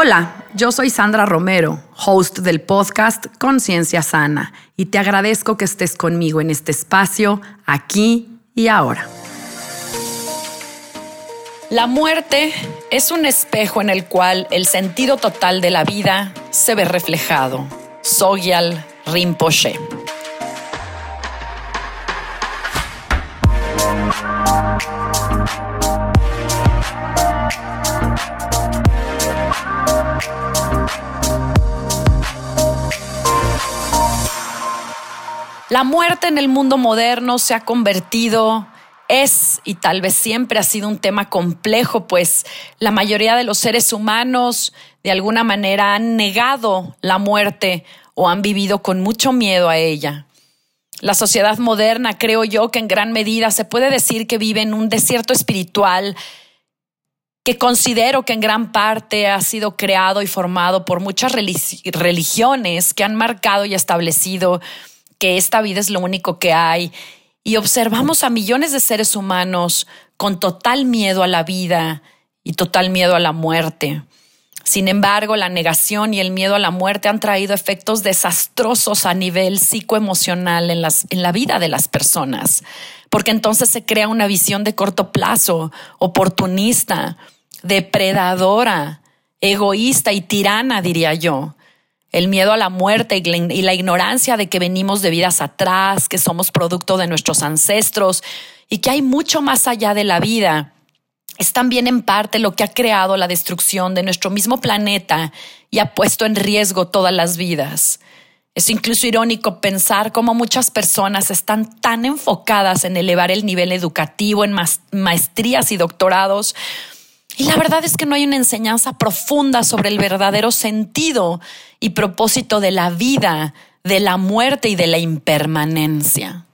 Hola, yo soy Sandra Romero, host del podcast Conciencia Sana, y te agradezco que estés conmigo en este espacio, aquí y ahora. La muerte es un espejo en el cual el sentido total de la vida se ve reflejado. Sogyal Rinpoche. La muerte en el mundo moderno se ha convertido, es y tal vez siempre ha sido un tema complejo, pues la mayoría de los seres humanos de alguna manera han negado la muerte o han vivido con mucho miedo a ella. La sociedad moderna, creo yo, que en gran medida se puede decir que vive en un desierto espiritual que considero que en gran parte ha sido creado y formado por muchas religiones que han marcado y establecido que esta vida es lo único que hay y observamos a millones de seres humanos con total miedo a la vida y total miedo a la muerte. Sin embargo, la negación y el miedo a la muerte han traído efectos desastrosos a nivel psicoemocional en, la vida de las personas, porque entonces se crea una visión de corto plazo, oportunista, depredadora, egoísta y tirana, diría yo el miedo a la muerte y la ignorancia de que venimos de vidas atrás, que somos producto de nuestros ancestros y que hay mucho más allá de la vida, es también en parte lo que ha creado la destrucción de nuestro mismo planeta y ha puesto en riesgo todas las vidas. Es incluso irónico pensar cómo muchas personas están tan enfocadas en elevar el nivel educativo, en maestrías y doctorados, y la verdad es que no hay una enseñanza profunda sobre el verdadero sentido y propósito de la vida, de la muerte y de la impermanencia.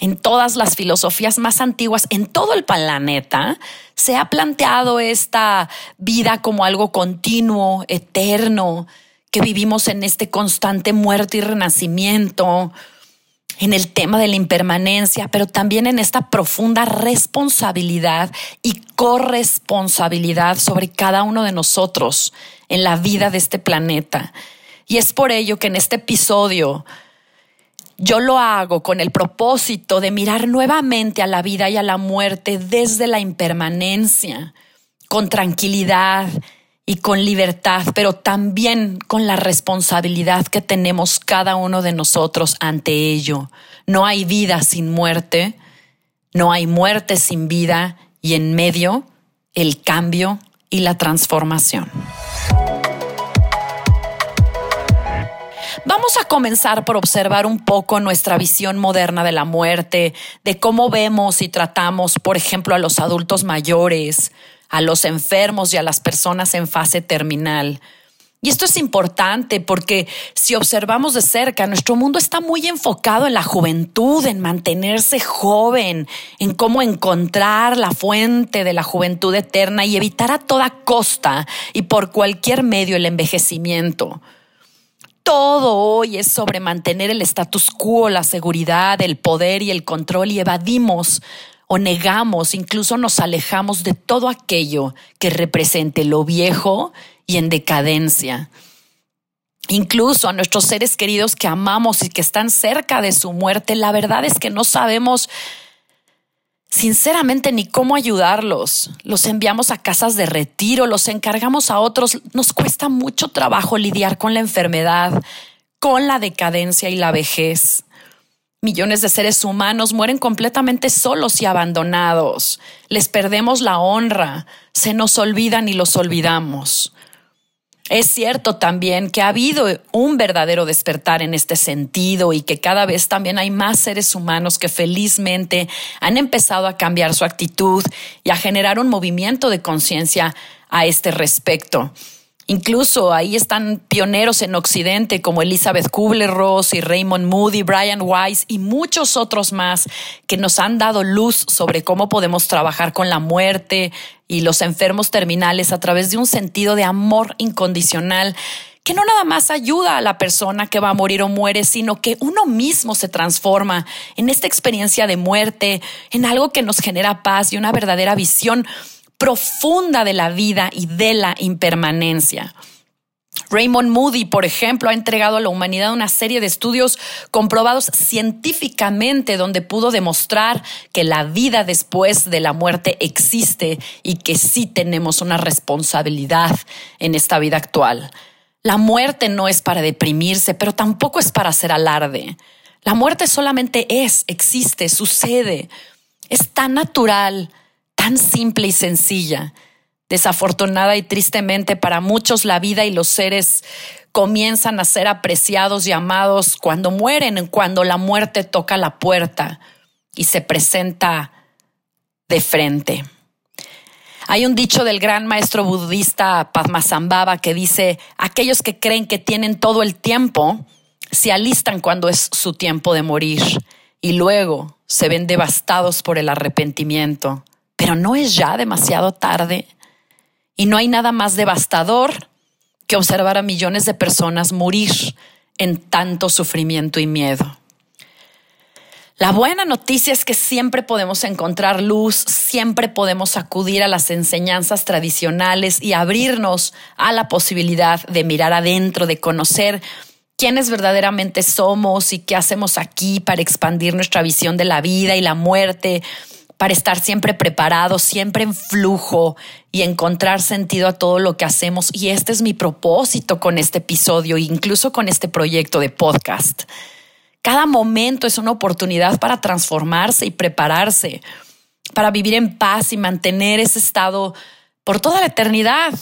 En todas las filosofías más antiguas, en todo el planeta, se ha planteado esta vida como algo continuo, eterno, que vivimos en este constante muerte y renacimiento, en el tema de la impermanencia, pero también en esta profunda responsabilidad y corresponsabilidad sobre cada uno de nosotros en la vida de este planeta. Y es por ello que en este episodio yo lo hago con el propósito de mirar nuevamente a la vida y a la muerte desde la impermanencia, con tranquilidad y con libertad, pero también con la responsabilidad que tenemos cada uno de nosotros ante ello. No hay vida sin muerte, no hay muerte sin vida y en medio el cambio y la transformación. Vamos a comenzar por observar un poco nuestra visión moderna de la muerte, de cómo vemos y tratamos, por ejemplo, a los adultos mayores, a los enfermos y a las personas en fase terminal. Y esto es importante porque si observamos de cerca, nuestro mundo está muy enfocado en la juventud, en mantenerse joven, en cómo encontrar la fuente de la juventud eterna y evitar a toda costa y por cualquier medio el envejecimiento. Todo hoy es sobre mantener el status quo, la seguridad, el poder y el control y evadimos o negamos, incluso nos alejamos de todo aquello que represente lo viejo y en decadencia. Incluso a nuestros seres queridos que amamos y que están cerca de su muerte, la verdad es que no sabemos sinceramente ni cómo ayudarlos. Los enviamos a casas de retiro, los encargamos a otros. Nos cuesta mucho trabajo lidiar con la enfermedad, con la decadencia y la vejez. Millones de seres humanos mueren completamente solos y abandonados. Les perdemos la honra, se nos olvidan y los olvidamos. Es cierto también que ha habido un verdadero despertar en este sentido y que cada vez también hay más seres humanos que felizmente han empezado a cambiar su actitud y a generar un movimiento de conciencia a este respecto. Incluso ahí están pioneros en Occidente como Elizabeth Kubler-Ross y Raymond Moody, Brian Weiss y muchos otros más que nos han dado luz sobre cómo podemos trabajar con la muerte y los enfermos terminales a través de un sentido de amor incondicional que no nada más ayuda a la persona que va a morir o muere, sino que uno mismo se transforma en esta experiencia de muerte, en algo que nos genera paz y una verdadera visión profunda de la vida y de la impermanencia. Raymond Moody, por ejemplo, ha entregado a la humanidad una serie de estudios comprobados científicamente donde pudo demostrar que la vida después de la muerte existe y que sí tenemos una responsabilidad en esta vida actual. La muerte no es para deprimirse, pero tampoco es para hacer alarde. La muerte solamente es, existe, sucede. Es tan natural tan simple y sencilla. Desafortunada y tristemente para muchos la vida y los seres comienzan a ser apreciados y amados cuando mueren, cuando la muerte toca la puerta y se presenta de frente. Hay un dicho del gran maestro budista Padmasambhava que dice, aquellos que creen que tienen todo el tiempo, se alistan cuando es su tiempo de morir y luego se ven devastados por el arrepentimiento pero no es ya demasiado tarde y no hay nada más devastador que observar a millones de personas morir en tanto sufrimiento y miedo. La buena noticia es que siempre podemos encontrar luz, siempre podemos acudir a las enseñanzas tradicionales y abrirnos a la posibilidad de mirar adentro, de conocer quiénes verdaderamente somos y qué hacemos aquí para expandir nuestra visión de la vida y la muerte, para estar siempre preparados, siempre en flujo y encontrar sentido a todo lo que hacemos. Y este es mi propósito con este episodio, incluso con este proyecto de podcast. Cada momento es una oportunidad para transformarse y prepararse, para vivir en paz y mantener ese estado por toda la eternidad.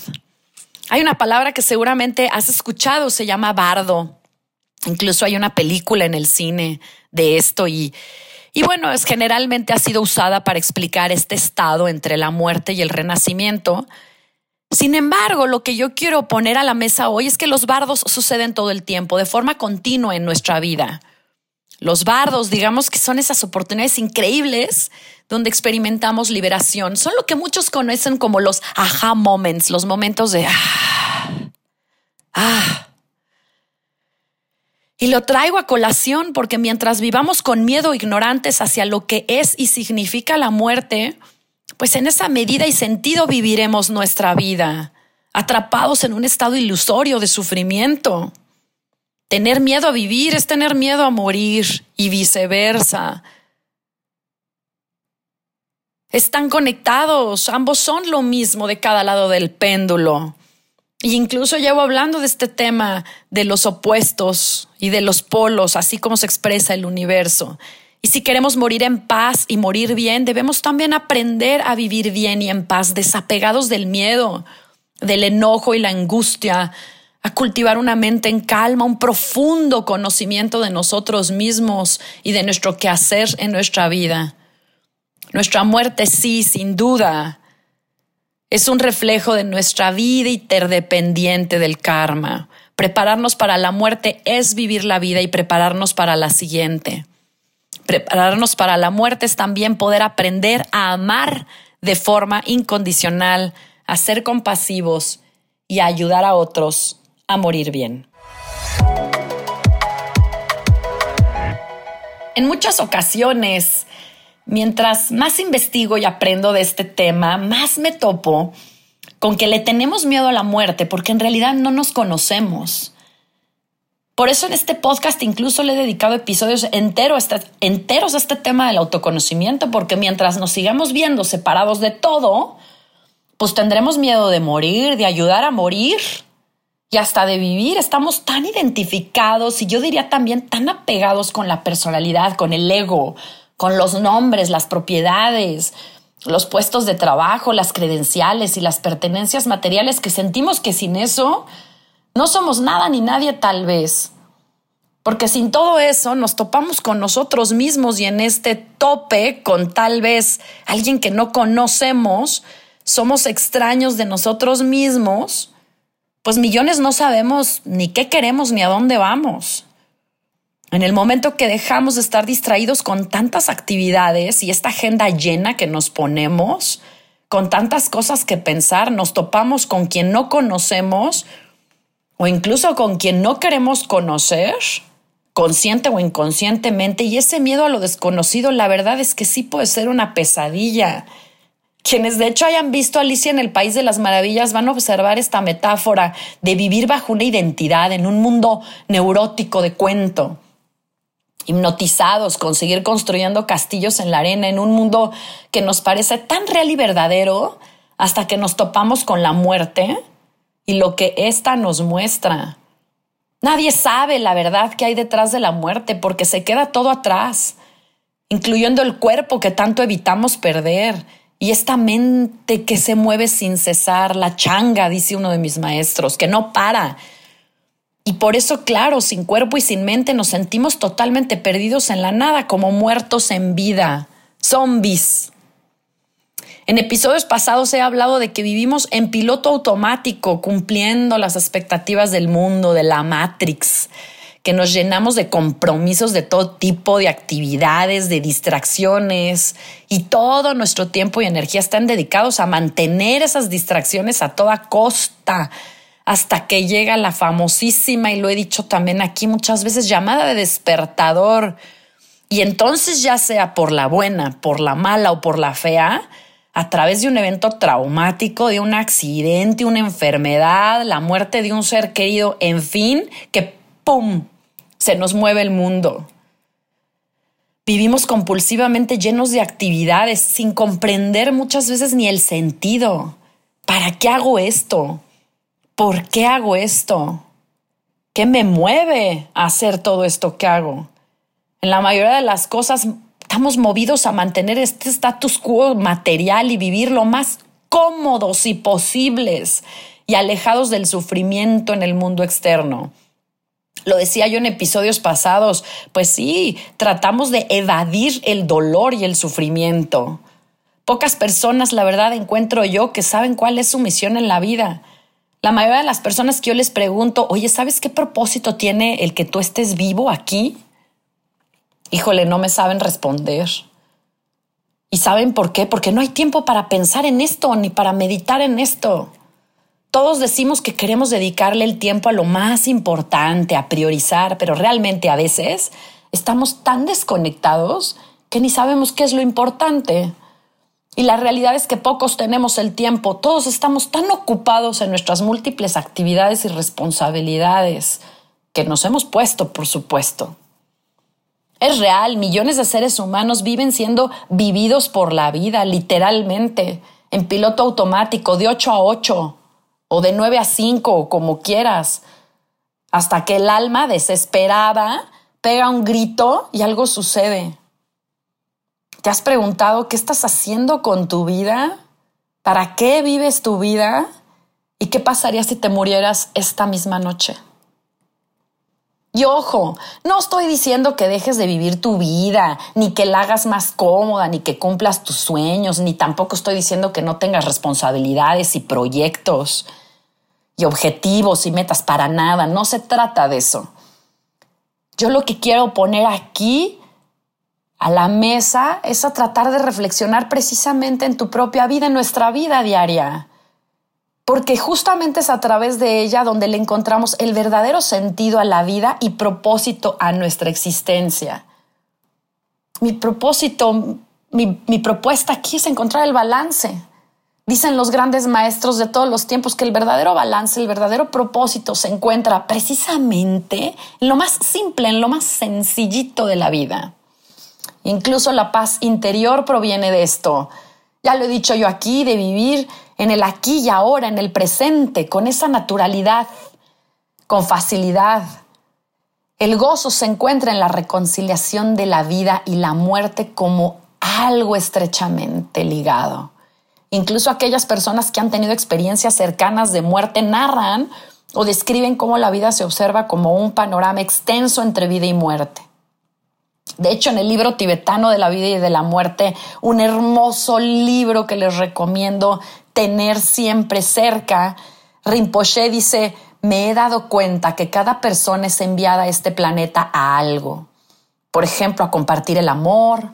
Hay una palabra que seguramente has escuchado, se llama bardo. Incluso hay una película en el cine de esto y y bueno, es, generalmente ha sido usada para explicar este estado entre la muerte y el renacimiento. Sin embargo, lo que yo quiero poner a la mesa hoy es que los bardos suceden todo el tiempo, de forma continua en nuestra vida. Los bardos, digamos que son esas oportunidades increíbles donde experimentamos liberación. Son lo que muchos conocen como los aha moments, los momentos de ah, ah, y lo traigo a colación porque mientras vivamos con miedo ignorantes hacia lo que es y significa la muerte, pues en esa medida y sentido viviremos nuestra vida, atrapados en un estado ilusorio de sufrimiento. Tener miedo a vivir es tener miedo a morir y viceversa. Están conectados, ambos son lo mismo de cada lado del péndulo. Y incluso llevo hablando de este tema de los opuestos y de los polos, así como se expresa el universo. Y si queremos morir en paz y morir bien, debemos también aprender a vivir bien y en paz, desapegados del miedo, del enojo y la angustia, a cultivar una mente en calma, un profundo conocimiento de nosotros mismos y de nuestro quehacer en nuestra vida. Nuestra muerte sí, sin duda, es un reflejo de nuestra vida interdependiente del karma. Prepararnos para la muerte es vivir la vida y prepararnos para la siguiente. Prepararnos para la muerte es también poder aprender a amar de forma incondicional, a ser compasivos y a ayudar a otros a morir bien. En muchas ocasiones mientras más investigo y aprendo de este tema, más me topo con que le tenemos miedo a la muerte porque en realidad no nos conocemos. Por eso en este podcast incluso le he dedicado episodios enteros, enteros a este tema del autoconocimiento, porque mientras nos sigamos viendo separados de todo, pues tendremos miedo de morir, de ayudar a morir y hasta de vivir. Estamos tan identificados y yo diría también tan apegados con la personalidad, con el ego, con los nombres, las propiedades, los puestos de trabajo, las credenciales y las pertenencias materiales que sentimos que sin eso no somos nada ni nadie tal vez. Porque sin todo eso nos topamos con nosotros mismos y en este tope con tal vez alguien que no conocemos, somos extraños de nosotros mismos, pues millones no sabemos ni qué queremos ni a dónde vamos. En el momento que dejamos de estar distraídos con tantas actividades y esta agenda llena que nos ponemos, con tantas cosas que pensar, nos topamos con quien no conocemos o incluso con quien no queremos conocer, consciente o inconscientemente, y ese miedo a lo desconocido, la verdad es que sí puede ser una pesadilla. Quienes de hecho hayan visto Alicia en el País de las Maravillas van a observar esta metáfora de vivir bajo una identidad en un mundo neurótico de cuento hipnotizados con seguir construyendo castillos en la arena en un mundo que nos parece tan real y verdadero hasta que nos topamos con la muerte y lo que ésta nos muestra. Nadie sabe la verdad que hay detrás de la muerte porque se queda todo atrás, incluyendo el cuerpo que tanto evitamos perder y esta mente que se mueve sin cesar, la changa, dice uno de mis maestros, que no para y por eso, claro, sin cuerpo y sin mente nos sentimos totalmente perdidos en la nada, como muertos en vida, zombies. En episodios pasados he hablado de que vivimos en piloto automático, cumpliendo las expectativas del mundo, de la Matrix, que nos llenamos de compromisos de todo tipo, de actividades, de distracciones, y todo nuestro tiempo y energía están dedicados a mantener esas distracciones a toda costa hasta que llega la famosísima, y lo he dicho también aquí muchas veces, llamada de despertador. Y entonces ya sea por la buena, por la mala o por la fea, a través de un evento traumático, de un accidente, una enfermedad, la muerte de un ser querido, en fin, que ¡pum! se nos mueve el mundo. Vivimos compulsivamente llenos de actividades sin comprender muchas veces ni el sentido. ¿Para qué hago esto? ¿Por qué hago esto? ¿Qué me mueve a hacer todo esto que hago? En la mayoría de las cosas estamos movidos a mantener este status quo material y vivir lo más cómodos y posibles y alejados del sufrimiento en el mundo externo. Lo decía yo en episodios pasados, pues sí, tratamos de evadir el dolor y el sufrimiento. Pocas personas, la verdad, encuentro yo que saben cuál es su misión en la vida. La mayoría de las personas que yo les pregunto, oye, ¿sabes qué propósito tiene el que tú estés vivo aquí? Híjole, no me saben responder. ¿Y saben por qué? Porque no hay tiempo para pensar en esto ni para meditar en esto. Todos decimos que queremos dedicarle el tiempo a lo más importante, a priorizar, pero realmente a veces estamos tan desconectados que ni sabemos qué es lo importante. Y la realidad es que pocos tenemos el tiempo, todos estamos tan ocupados en nuestras múltiples actividades y responsabilidades que nos hemos puesto, por supuesto. Es real, millones de seres humanos viven siendo vividos por la vida, literalmente, en piloto automático, de 8 a 8, o de 9 a 5, o como quieras, hasta que el alma desesperada pega un grito y algo sucede. ¿Te has preguntado qué estás haciendo con tu vida? ¿Para qué vives tu vida? ¿Y qué pasaría si te murieras esta misma noche? Y ojo, no estoy diciendo que dejes de vivir tu vida, ni que la hagas más cómoda, ni que cumplas tus sueños, ni tampoco estoy diciendo que no tengas responsabilidades y proyectos y objetivos y metas para nada. No se trata de eso. Yo lo que quiero poner aquí a la mesa es a tratar de reflexionar precisamente en tu propia vida, en nuestra vida diaria. Porque justamente es a través de ella donde le encontramos el verdadero sentido a la vida y propósito a nuestra existencia. Mi propósito, mi, mi propuesta aquí es encontrar el balance. Dicen los grandes maestros de todos los tiempos que el verdadero balance, el verdadero propósito se encuentra precisamente en lo más simple, en lo más sencillito de la vida. Incluso la paz interior proviene de esto. Ya lo he dicho yo aquí, de vivir en el aquí y ahora, en el presente, con esa naturalidad, con facilidad. El gozo se encuentra en la reconciliación de la vida y la muerte como algo estrechamente ligado. Incluso aquellas personas que han tenido experiencias cercanas de muerte narran o describen cómo la vida se observa como un panorama extenso entre vida y muerte. De hecho, en el libro tibetano de la vida y de la muerte, un hermoso libro que les recomiendo tener siempre cerca, Rinpoche dice, me he dado cuenta que cada persona es enviada a este planeta a algo. Por ejemplo, a compartir el amor,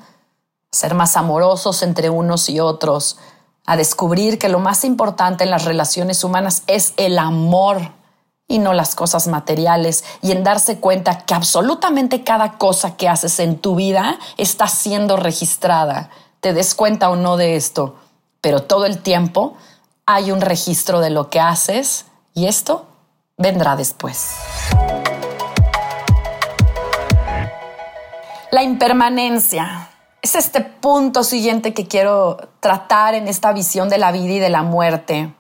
ser más amorosos entre unos y otros, a descubrir que lo más importante en las relaciones humanas es el amor y no las cosas materiales y en darse cuenta que absolutamente cada cosa que haces en tu vida está siendo registrada. Te des cuenta o no de esto, pero todo el tiempo hay un registro de lo que haces y esto vendrá después. La impermanencia es este punto siguiente que quiero tratar en esta visión de la vida y de la muerte.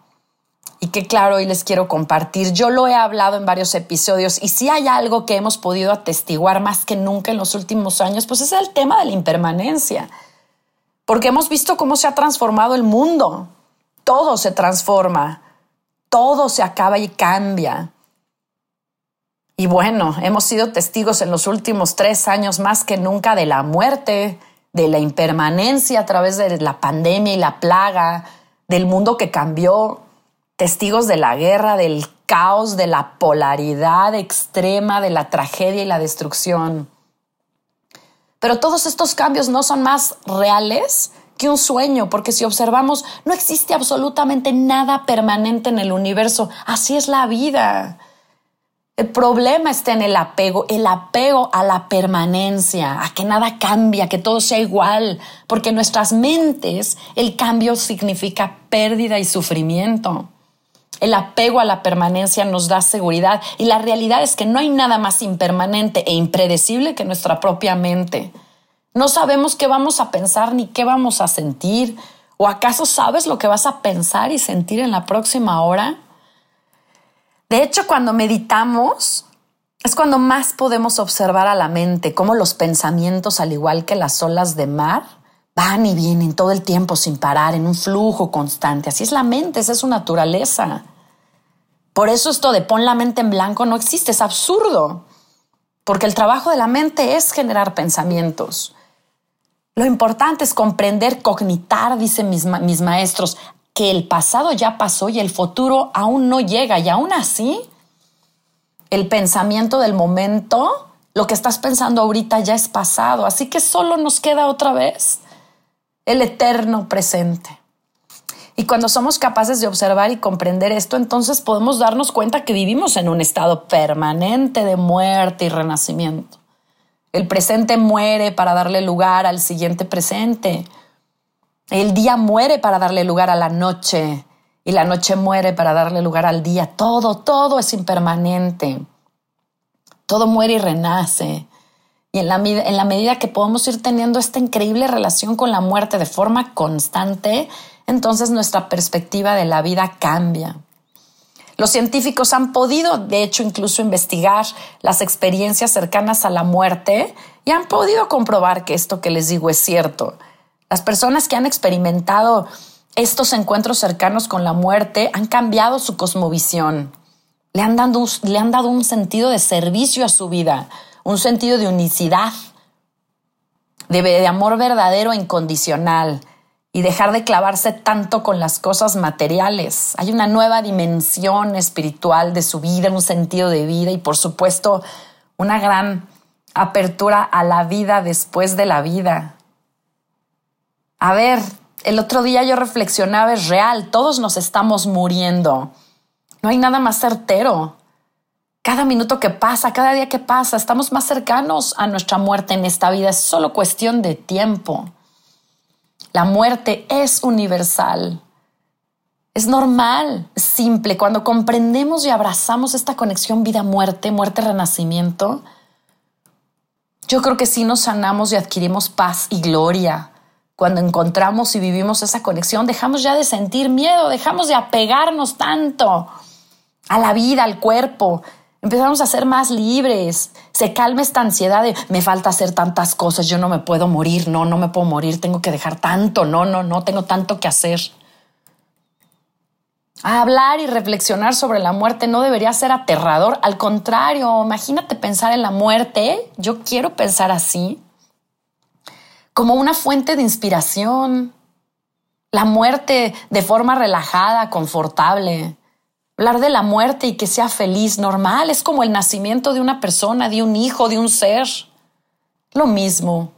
Y que claro, hoy les quiero compartir. Yo lo he hablado en varios episodios y si hay algo que hemos podido atestiguar más que nunca en los últimos años, pues es el tema de la impermanencia. Porque hemos visto cómo se ha transformado el mundo. Todo se transforma, todo se acaba y cambia. Y bueno, hemos sido testigos en los últimos tres años más que nunca de la muerte, de la impermanencia a través de la pandemia y la plaga, del mundo que cambió, testigos de la guerra, del caos, de la polaridad extrema, de la tragedia y la destrucción. Pero todos estos cambios no son más reales que un sueño, porque si observamos, no existe absolutamente nada permanente en el universo. Así es la vida. El problema está en el apego, el apego a la permanencia, a que nada cambia, que todo sea igual, porque en nuestras mentes el cambio significa pérdida y sufrimiento. El apego a la permanencia nos da seguridad y la realidad es que no hay nada más impermanente e impredecible que nuestra propia mente. No sabemos qué vamos a pensar ni qué vamos a sentir. ¿O acaso sabes lo que vas a pensar y sentir en la próxima hora? De hecho, cuando meditamos, es cuando más podemos observar a la mente, cómo los pensamientos, al igual que las olas de mar, van y vienen todo el tiempo sin parar, en un flujo constante. Así es la mente, esa es su naturaleza. Por eso esto de pon la mente en blanco no existe, es absurdo. Porque el trabajo de la mente es generar pensamientos. Lo importante es comprender, cognitar, dicen mis, mis maestros, que el pasado ya pasó y el futuro aún no llega y aún así el pensamiento del momento, lo que estás pensando ahorita ya es pasado, así que solo nos queda otra vez el eterno presente. Y cuando somos capaces de observar y comprender esto, entonces podemos darnos cuenta que vivimos en un estado permanente de muerte y renacimiento. El presente muere para darle lugar al siguiente presente. El día muere para darle lugar a la noche y la noche muere para darle lugar al día. Todo, todo es impermanente. Todo muere y renace. Y en la, en la medida que podemos ir teniendo esta increíble relación con la muerte de forma constante, entonces nuestra perspectiva de la vida cambia. Los científicos han podido, de hecho, incluso investigar las experiencias cercanas a la muerte y han podido comprobar que esto que les digo es cierto. Las personas que han experimentado estos encuentros cercanos con la muerte han cambiado su cosmovisión, le han, dado, le han dado un sentido de servicio a su vida, un sentido de unicidad, de, amor verdadero e incondicional y dejar de clavarse tanto con las cosas materiales. Hay una nueva dimensión espiritual de su vida, un sentido de vida y por supuesto una gran apertura a la vida después de la vida. A ver, el otro día yo reflexionaba, es real, todos nos estamos muriendo. No hay nada más certero. Cada minuto que pasa, cada día que pasa, estamos más cercanos a nuestra muerte en esta vida. Es solo cuestión de tiempo. La muerte es universal. Es normal, simple. Cuando comprendemos y abrazamos esta conexión vida-muerte, muerte-renacimiento, yo creo que sí nos sanamos y adquirimos paz y gloria cuando encontramos y vivimos esa conexión, dejamos ya de sentir miedo, dejamos de apegarnos tanto a la vida, al cuerpo. Empezamos a ser más libres. Se calma esta ansiedad de me falta hacer tantas cosas, yo no me puedo morir, no, no me puedo morir, tengo que dejar tanto, no, no, no, tengo tanto que hacer. Hablar y reflexionar sobre la muerte no debería ser aterrador, al contrario, imagínate pensar en la muerte, yo quiero pensar así, como una fuente de inspiración. La muerte de forma relajada, confortable. Hablar de la muerte y que sea feliz, normal, es como el nacimiento de una persona, de un hijo, de un ser. Lo mismo.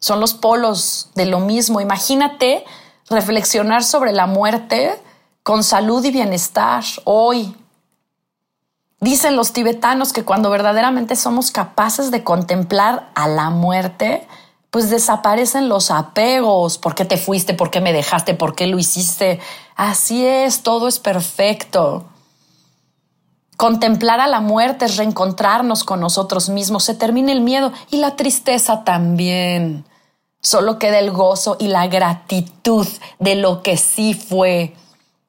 Son los polos de lo mismo. Imagínate reflexionar sobre la muerte con salud y bienestar hoy. Dicen los tibetanos que cuando verdaderamente somos capaces de contemplar a la muerte, pues desaparecen los apegos. ¿Por qué te fuiste? ¿Por qué me dejaste? ¿Por qué lo hiciste? Así es, todo es perfecto. Contemplar a la muerte es reencontrarnos con nosotros mismos. Se termina el miedo y la tristeza también. Solo queda el gozo y la gratitud de lo que sí fue,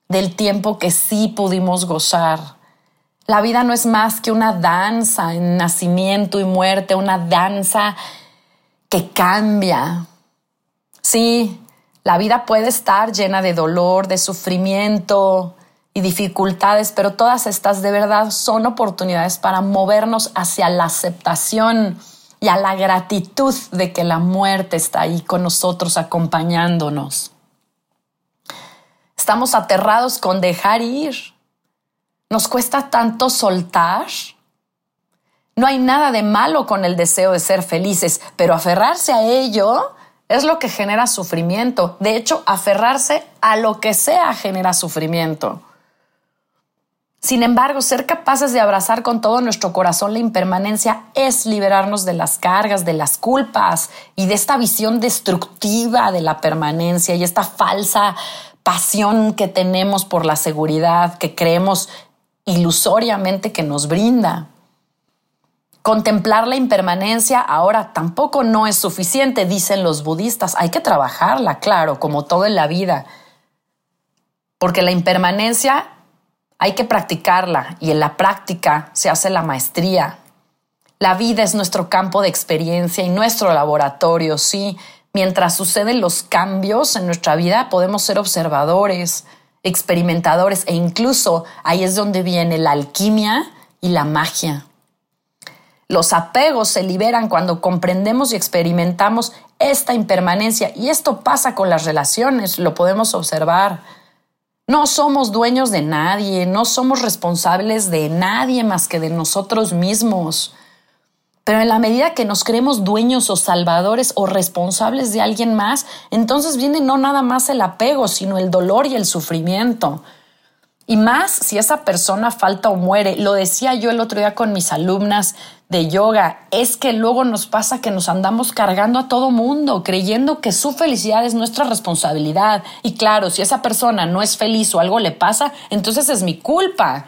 del tiempo que sí pudimos gozar. La vida no es más que una danza en nacimiento y muerte, una danza que cambia. Sí, la vida puede estar llena de dolor, de sufrimiento y dificultades, pero todas estas de verdad son oportunidades para movernos hacia la aceptación y a la gratitud de que la muerte está ahí con nosotros acompañándonos. Estamos aterrados con dejar ir. Nos cuesta tanto soltar. No hay nada de malo con el deseo de ser felices, pero aferrarse a ello es lo que genera sufrimiento. De hecho, aferrarse a lo que sea genera sufrimiento. Sin embargo, ser capaces de abrazar con todo nuestro corazón la impermanencia es liberarnos de las cargas, de las culpas y de esta visión destructiva de la permanencia y esta falsa pasión que tenemos por la seguridad que creemos ilusoriamente que nos brinda. Contemplar la impermanencia ahora tampoco no es suficiente, dicen los budistas. Hay que trabajarla, claro, como todo en la vida. Porque la impermanencia hay que practicarla y en la práctica se hace la maestría. La vida es nuestro campo de experiencia y nuestro laboratorio, sí. Mientras suceden los cambios en nuestra vida, podemos ser observadores, experimentadores e incluso ahí es donde viene la alquimia y la magia. Los apegos se liberan cuando comprendemos y experimentamos esta impermanencia y esto pasa con las relaciones, lo podemos observar. No somos dueños de nadie, no somos responsables de nadie más que de nosotros mismos. Pero en la medida que nos creemos dueños o salvadores o responsables de alguien más, entonces viene no nada más el apego, sino el dolor y el sufrimiento. Y más si esa persona falta o muere. Lo decía yo el otro día con mis alumnas de yoga. Es que luego nos pasa que nos andamos cargando a todo mundo, creyendo que su felicidad es nuestra responsabilidad. Y claro, si esa persona no es feliz o algo le pasa, entonces es mi culpa.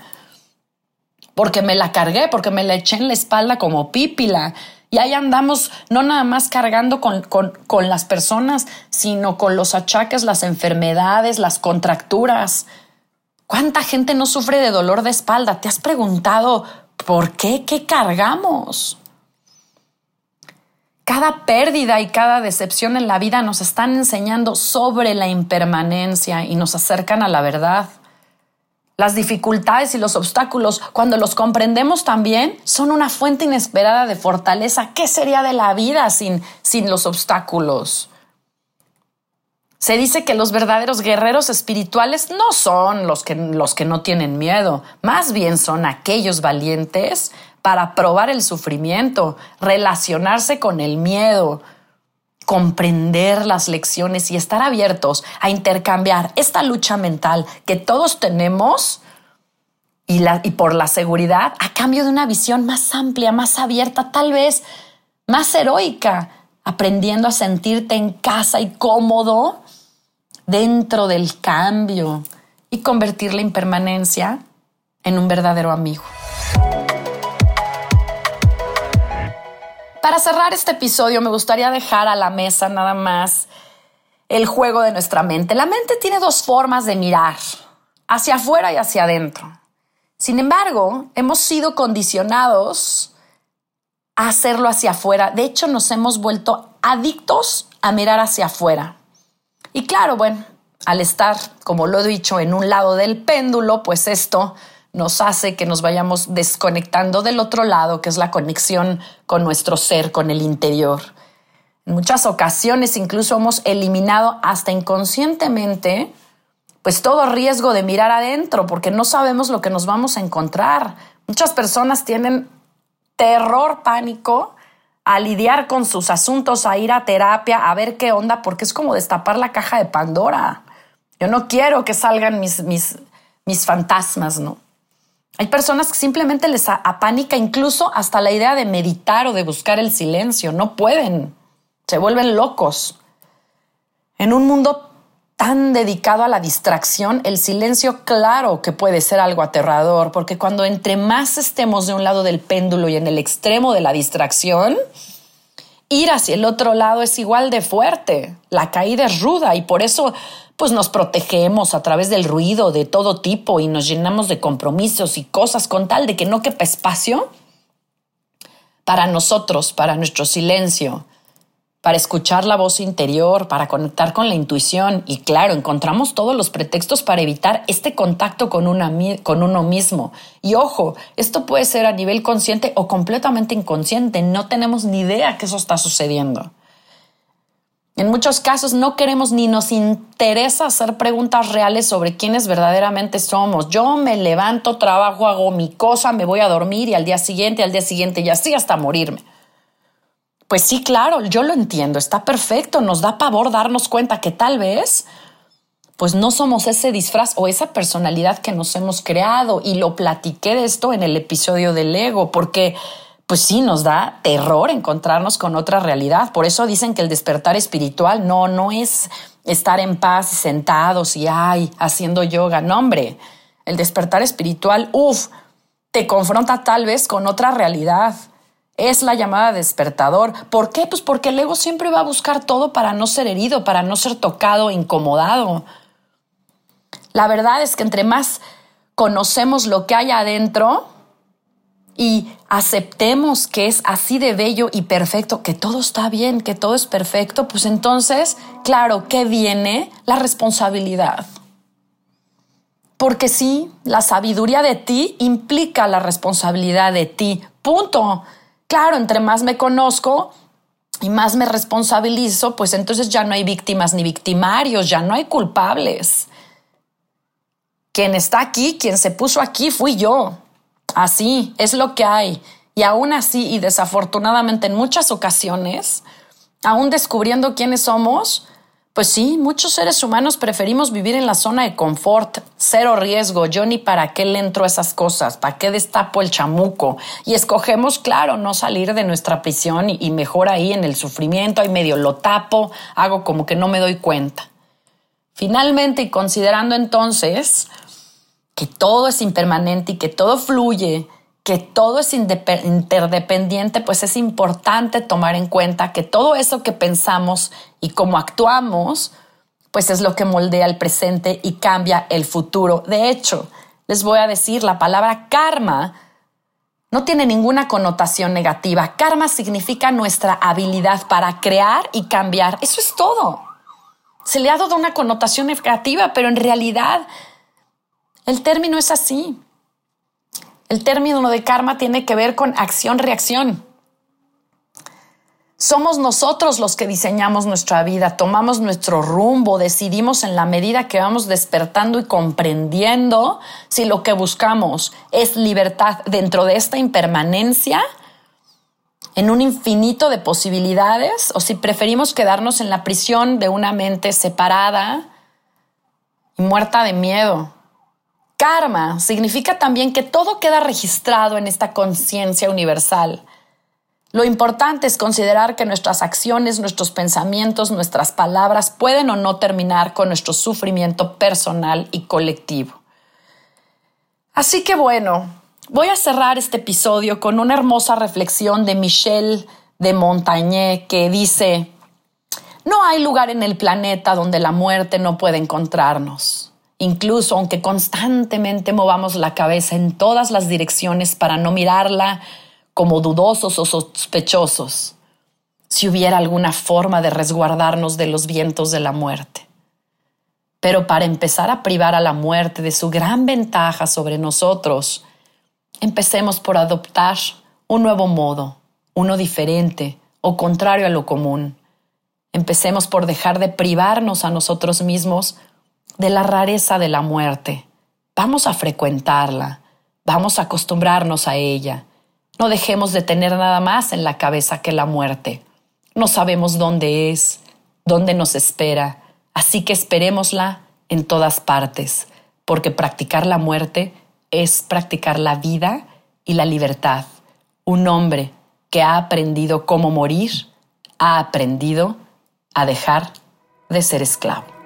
Porque me la cargué, porque me la eché en la espalda como pípila. Y ahí andamos no nada más cargando con, con, con las personas, sino con los achaques, las enfermedades, las contracturas. ¿Cuánta gente no sufre de dolor de espalda? ¿Te has preguntado por qué? ¿Qué cargamos? Cada pérdida y cada decepción en la vida nos están enseñando sobre la impermanencia y nos acercan a la verdad. Las dificultades y los obstáculos, cuando los comprendemos también, son una fuente inesperada de fortaleza. ¿Qué sería de la vida sin, sin los obstáculos? Se dice que los verdaderos guerreros espirituales no son los que, los que no tienen miedo, más bien son aquellos valientes para probar el sufrimiento, relacionarse con el miedo, comprender las lecciones y estar abiertos a intercambiar esta lucha mental que todos tenemos y, la, y por la seguridad a cambio de una visión más amplia, más abierta, tal vez más heroica, aprendiendo a sentirte en casa y cómodo dentro del cambio y convertir la impermanencia en un verdadero amigo. Para cerrar este episodio me gustaría dejar a la mesa nada más el juego de nuestra mente. La mente tiene dos formas de mirar, hacia afuera y hacia adentro. Sin embargo, hemos sido condicionados a hacerlo hacia afuera. De hecho, nos hemos vuelto adictos a mirar hacia afuera. Y claro, bueno, al estar, como lo he dicho, en un lado del péndulo, pues esto nos hace que nos vayamos desconectando del otro lado, que es la conexión con nuestro ser, con el interior. En muchas ocasiones incluso hemos eliminado hasta inconscientemente pues todo riesgo de mirar adentro, porque no sabemos lo que nos vamos a encontrar. Muchas personas tienen terror, pánico a lidiar con sus asuntos, a ir a terapia, a ver qué onda, porque es como destapar la caja de Pandora. Yo no quiero que salgan mis, mis, mis fantasmas, ¿no? Hay personas que simplemente les apánica incluso hasta la idea de meditar o de buscar el silencio. No pueden. Se vuelven locos. En un mundo tan dedicado a la distracción, el silencio claro que puede ser algo aterrador, porque cuando entre más estemos de un lado del péndulo y en el extremo de la distracción, ir hacia el otro lado es igual de fuerte. La caída es ruda y por eso pues nos protegemos a través del ruido de todo tipo y nos llenamos de compromisos y cosas con tal de que no quepa espacio para nosotros, para nuestro silencio, para escuchar la voz interior, para conectar con la intuición y claro, encontramos todos los pretextos para evitar este contacto con, uno mismo. Y ojo, esto puede ser a nivel consciente o completamente inconsciente, no tenemos ni idea que eso está sucediendo. En muchos casos no queremos ni nos interesa hacer preguntas reales sobre quiénes verdaderamente somos. Yo me levanto, trabajo, hago mi cosa, me voy a dormir y al día siguiente, al día siguiente y así hasta morirme. Pues sí, claro, yo lo entiendo, está perfecto, nos da pavor darnos cuenta que tal vez pues no somos ese disfraz o esa personalidad que nos hemos creado y lo platiqué de esto en el episodio del ego, porque pues sí nos da terror encontrarnos con otra realidad. Por eso dicen que el despertar espiritual no, no es estar en paz sentados y ay, haciendo yoga. No, hombre, el despertar espiritual, uff, te confronta tal vez con otra realidad es la llamada despertador. ¿Por qué? Pues porque el ego siempre va a buscar todo para no ser herido, para no ser tocado, incomodado. La verdad es que entre más conocemos lo que hay adentro y aceptemos que es así de bello y perfecto, que todo está bien, que todo es perfecto, pues entonces, claro, ¿qué viene? La responsabilidad. Porque sí, la sabiduría de ti implica la responsabilidad de ti. Punto. Claro, entre más me conozco y más me responsabilizo, pues entonces ya no hay víctimas ni victimarios, ya no hay culpables. Quien está aquí, quien se puso aquí, fui yo. Así es lo que hay. Y aún así, y desafortunadamente en muchas ocasiones, aún descubriendo quiénes somos, pues sí, muchos seres humanos preferimos vivir en la zona de confort, cero riesgo. Yo ni para qué le entro a esas cosas, para qué destapo el chamuco. Y escogemos, claro, no salir de nuestra prisión y, y mejor ahí en el sufrimiento, ahí medio lo tapo, hago como que no me doy cuenta. Finalmente, y considerando entonces que todo es impermanente y que todo fluye, que todo es interdependiente, pues es importante tomar en cuenta que todo eso que pensamos y cómo actuamos, pues es lo que moldea el presente y cambia el futuro. De hecho, les voy a decir, la palabra karma no tiene ninguna connotación negativa. Karma significa nuestra habilidad para crear y cambiar. Eso es todo. Se le ha dado una connotación negativa, pero en realidad el término es así. El término de karma tiene que ver con acción-reacción. Somos nosotros los que diseñamos nuestra vida, tomamos nuestro rumbo, decidimos en la medida que vamos despertando y comprendiendo si lo que buscamos es libertad dentro de esta impermanencia, en un infinito de posibilidades, o si preferimos quedarnos en la prisión de una mente separada y muerta de miedo. Karma significa también que todo queda registrado en esta conciencia universal. Lo importante es considerar que nuestras acciones, nuestros pensamientos, nuestras palabras pueden o no terminar con nuestro sufrimiento personal y colectivo. Así que bueno, voy a cerrar este episodio con una hermosa reflexión de Michel de Montaigne que dice, no hay lugar en el planeta donde la muerte no pueda encontrarnos. Incluso aunque constantemente movamos la cabeza en todas las direcciones para no mirarla como dudosos o sospechosos, si hubiera alguna forma de resguardarnos de los vientos de la muerte. Pero para empezar a privar a la muerte de su gran ventaja sobre nosotros, empecemos por adoptar un nuevo modo, uno diferente o contrario a lo común. Empecemos por dejar de privarnos a nosotros mismos de la rareza de la muerte. Vamos a frecuentarla, vamos a acostumbrarnos a ella. No dejemos de tener nada más en la cabeza que la muerte. No sabemos dónde es, dónde nos espera, así que esperémosla en todas partes, porque practicar la muerte es practicar la vida y la libertad. Un hombre que ha aprendido cómo morir, ha aprendido a dejar de ser esclavo.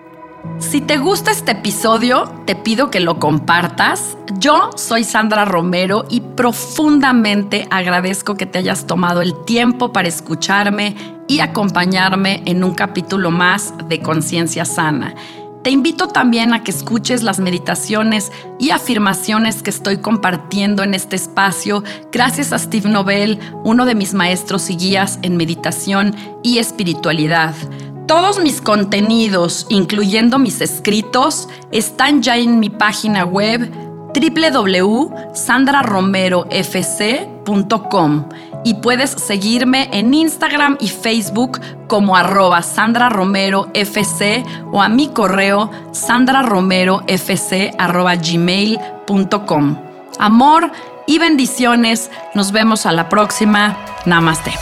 Si te gusta este episodio, te pido que lo compartas. Yo soy Sandra Romero y profundamente agradezco que te hayas tomado el tiempo para escucharme y acompañarme en un capítulo más de Conciencia Sana. Te invito también a que escuches las meditaciones y afirmaciones que estoy compartiendo en este espacio gracias a Steve Nobel, uno de mis maestros y guías en meditación y espiritualidad. Todos mis contenidos, incluyendo mis escritos, están ya en mi página web www.sandraromerofc.com y puedes seguirme en Instagram y Facebook como arroba Sandra Romero FC o a mi correo sandraromerofc arroba gmail.com. Amor y bendiciones. Nos vemos a la próxima. Namaste.